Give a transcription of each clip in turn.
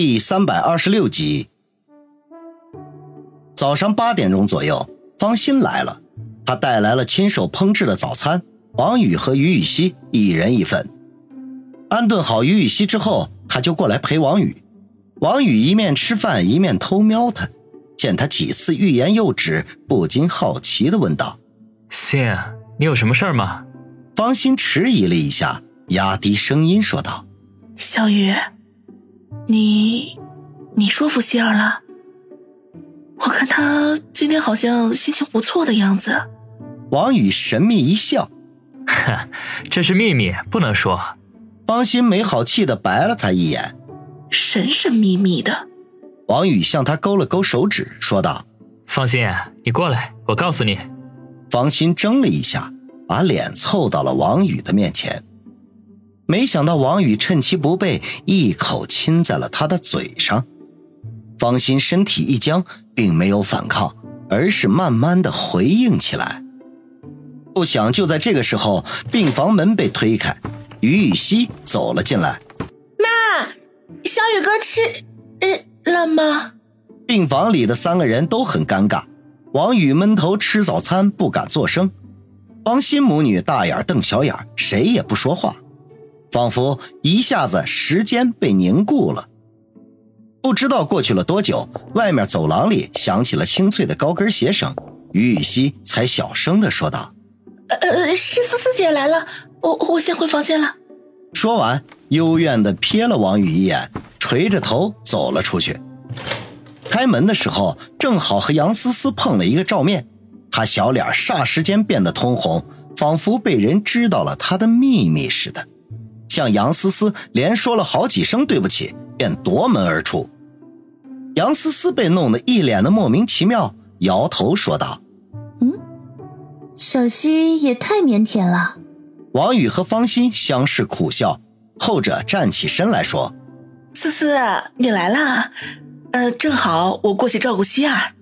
第三百二十六集。早上八点钟左右，方心来了，他带来了亲手烹制的早餐，王宇和于雨溪一人一份。安顿好于雨溪之后，他就过来陪王宇。王宇一面吃饭一面偷瞄他，见他几次欲言又止，不禁好奇的问道：“心，你有什么事儿吗？”方心迟疑了一下，压低声音说道：“小雨。”你，你说服希儿了？我看他今天好像心情不错的样子。王宇神秘一笑：“哼，这是秘密，不能说。”方心没好气的白了他一眼：“神神秘秘的。”王宇向他勾了勾手指，说道：“方心，你过来，我告诉你。”方心怔了一下，把脸凑到了王宇的面前。没想到王宇趁其不备，一口亲在了他的嘴上。方心身体一僵，并没有反抗，而是慢慢的回应起来。不想就在这个时候，病房门被推开，于雨溪走了进来。妈，小雨哥吃呃了吗？病房里的三个人都很尴尬。王宇闷头吃早餐，不敢作声。方心母女大眼瞪小眼，谁也不说话。仿佛一下子时间被凝固了，不知道过去了多久，外面走廊里响起了清脆的高跟鞋声，于雨溪才小声的说道：“呃，是思思姐来了，我我先回房间了。”说完，幽怨的瞥了王宇一眼，垂着头走了出去。开门的时候，正好和杨思思碰了一个照面，她小脸霎时间变得通红，仿佛被人知道了她的秘密似的。向杨思思连说了好几声对不起，便夺门而出。杨思思被弄得一脸的莫名其妙，摇头说道：“嗯，小溪也太腼腆了。”王宇和方心相视苦笑，后者站起身来说：“思思，你来啦，呃，正好我过去照顾希儿。”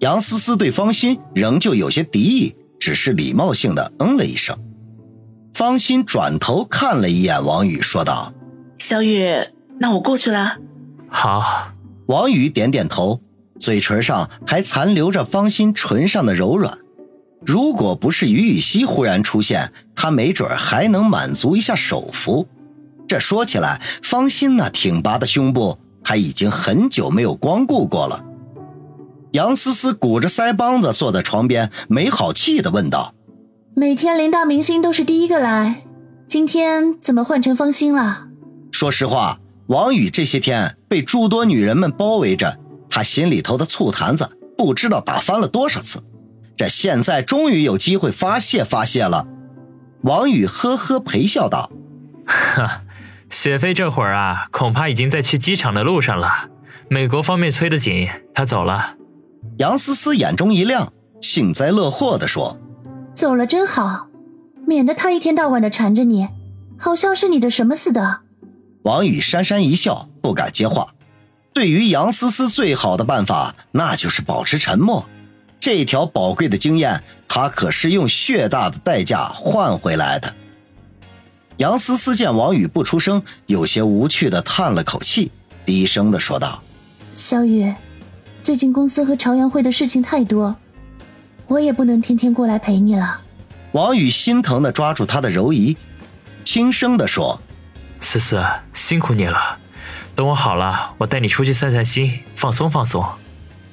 杨思思对方心仍旧有些敌意，只是礼貌性的嗯了一声。方心转头看了一眼王宇，说道：“小雨，那我过去了。”好。王宇点点头，嘴唇上还残留着方心唇上的柔软。如果不是于雨溪忽然出现，他没准还能满足一下手幅。这说起来，方心那挺拔的胸部，他已经很久没有光顾过了。杨思思鼓着腮帮子坐在床边，没好气的问道。每天连大明星都是第一个来，今天怎么换成方心了？说实话，王宇这些天被诸多女人们包围着，他心里头的醋坛子不知道打翻了多少次。这现在终于有机会发泄发泄了。王宇呵呵陪笑道：“哈，雪飞这会儿啊，恐怕已经在去机场的路上了。美国方面催得紧，他走了。”杨思思眼中一亮，幸灾乐祸地说。走了真好，免得他一天到晚的缠着你，好像是你的什么似的。王宇讪讪一笑，不敢接话。对于杨思思，最好的办法那就是保持沉默。这条宝贵的经验，他可是用血大的代价换回来的。杨思思见王宇不出声，有些无趣的叹了口气，低声的说道：“小雨，最近公司和朝阳会的事情太多。”我也不能天天过来陪你了。王宇心疼的抓住她的柔仪，轻声的说：“思思，辛苦你了。等我好了，我带你出去散散心，放松放松。”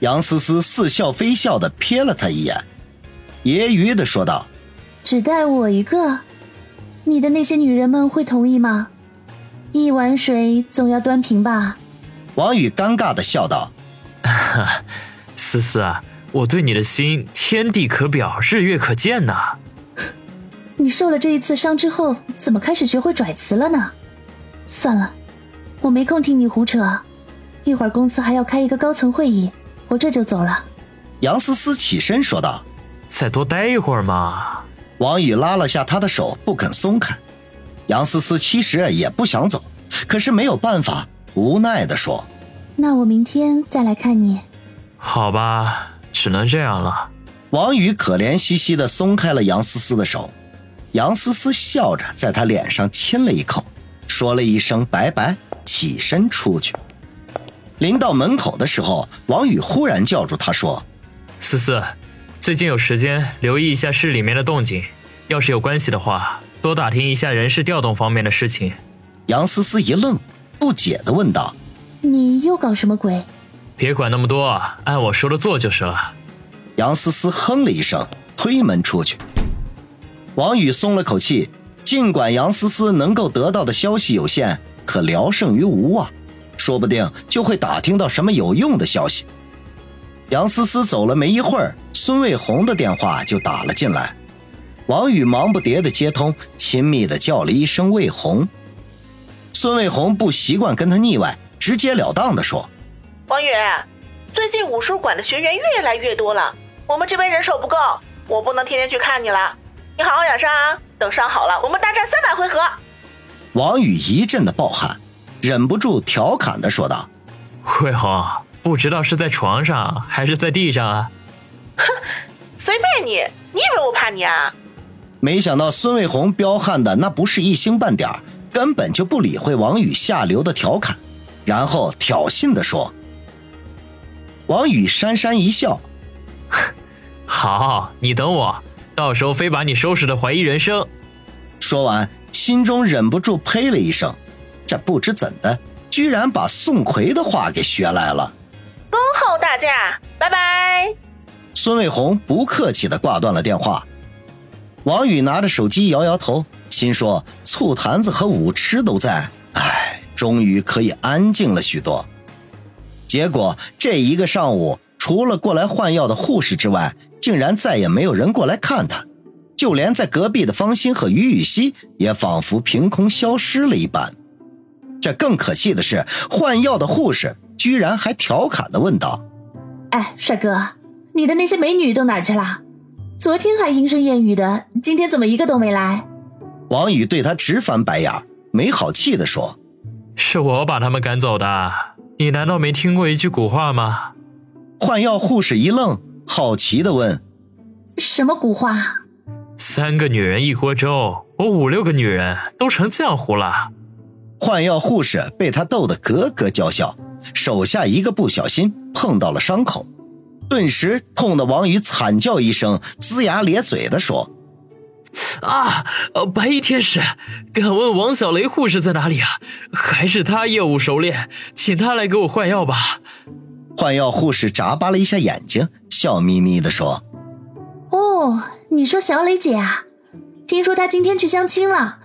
杨思思似笑非笑的瞥了他一眼，揶揄的说道：“只带我一个？你的那些女人们会同意吗？一碗水总要端平吧？”王宇尴尬的笑道：“ 思思啊。”我对你的心，天地可表，日月可见呐。你受了这一次伤之后，怎么开始学会拽词了呢？算了，我没空听你胡扯。一会儿公司还要开一个高层会议，我这就走了。杨思思起身说道：“再多待一会儿嘛。”王宇拉了下她的手，不肯松开。杨思思其实也不想走，可是没有办法，无奈的说：“那我明天再来看你。”好吧。只能这样了。王宇可怜兮兮的松开了杨思思的手，杨思思笑着在他脸上亲了一口，说了一声拜拜，起身出去。临到门口的时候，王宇忽然叫住他说：“思思，最近有时间留意一下市里面的动静，要是有关系的话，多打听一下人事调动方面的事情。”杨思思一愣，不解的问道：“你又搞什么鬼？”别管那么多，按我说的做就是了。杨思思哼了一声，推门出去。王宇松了口气，尽管杨思思能够得到的消息有限，可聊胜于无啊。说不定就会打听到什么有用的消息。杨思思走了没一会儿，孙卫红的电话就打了进来。王宇忙不迭的接通，亲密的叫了一声“卫红”。孙卫红不习惯跟他腻歪，直截了当的说：“王宇，最近武术馆的学员越来越多了，我们这边人手不够，我不能天天去看你了。你好好养伤啊，等伤好了，我们大战三百回合。”王宇一阵的暴汗。忍不住调侃的说道：“魏红，不知道是在床上还是在地上啊？”“哼，随便你，你以为我怕你啊？”没想到孙卫红彪悍的那不是一星半点根本就不理会王宇下流的调侃，然后挑衅的说：“王宇讪讪一笑，好，你等我，到时候非把你收拾的怀疑人生。”说完，心中忍不住呸了一声。这不知怎的，居然把宋奎的话给学来了。恭候大驾，拜拜。孙卫红不客气的挂断了电话。王宇拿着手机摇摇头，心说醋坛子和舞痴都在，哎，终于可以安静了许多。结果这一个上午，除了过来换药的护士之外，竟然再也没有人过来看他，就连在隔壁的方心和于雨溪也仿佛凭空消失了一般。这更可气的是，换药的护士居然还调侃的问道：“哎，帅哥，你的那些美女都哪去了？昨天还莺声燕语的，今天怎么一个都没来？”王宇对他直翻白眼，没好气的说：“是我把他们赶走的。你难道没听过一句古话吗？”换药护士一愣，好奇的问：“什么古话？”“三个女人一锅粥，我五六个女人都成浆糊了。”换药护士被他逗得咯咯叫笑，手下一个不小心碰到了伤口，顿时痛得王宇惨叫一声，龇牙咧嘴的说：“啊，白衣天使，敢问王小雷护士在哪里啊？还是他业务熟练，请他来给我换药吧。”换药护士眨巴了一下眼睛，笑眯眯的说：“哦，你说小磊姐啊？听说她今天去相亲了。”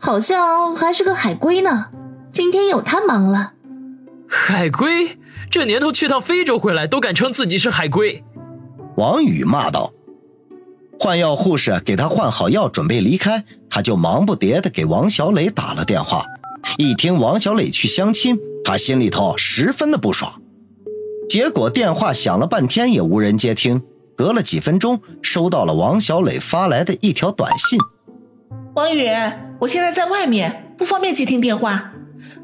好像还是个海归呢，今天有她忙了。海归这年头去趟非洲回来都敢称自己是海归，王宇骂道。换药护士给他换好药，准备离开，他就忙不迭的给王小磊打了电话。一听王小磊去相亲，他心里头十分的不爽。结果电话响了半天也无人接听，隔了几分钟，收到了王小磊发来的一条短信。王宇，我现在在外面，不方便接听电话，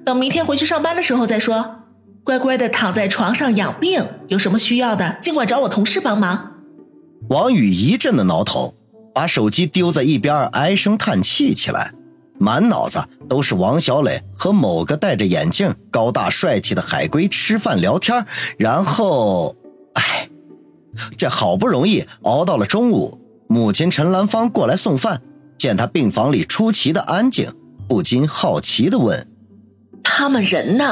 等明天回去上班的时候再说。乖乖的躺在床上养病，有什么需要的尽管找我同事帮忙。王宇一阵的挠头，把手机丢在一边，唉声叹气起来，满脑子都是王小磊和某个戴着眼镜、高大帅气的海归吃饭聊天，然后，哎，这好不容易熬到了中午，母亲陈兰芳过来送饭。见他病房里出奇的安静，不禁好奇的问：“他们人呢？”“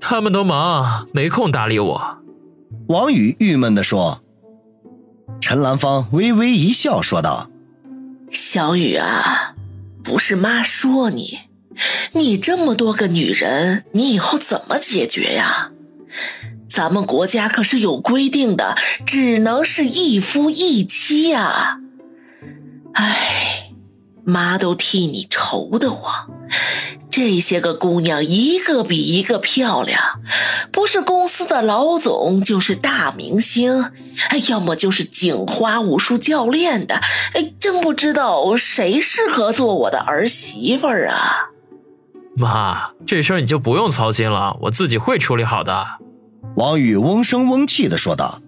他们都忙，没空搭理我。”王宇郁闷的说。陈兰芳微微一笑，说道：“小雨啊，不是妈说你，你这么多个女人，你以后怎么解决呀？咱们国家可是有规定的，只能是一夫一妻呀。”哎，妈都替你愁的慌。这些个姑娘一个比一个漂亮，不是公司的老总，就是大明星，哎，要么就是警花武术教练的。哎，真不知道谁适合做我的儿媳妇儿啊！妈，这事儿你就不用操心了，我自己会处理好的。王宇嗡声嗡气的说道。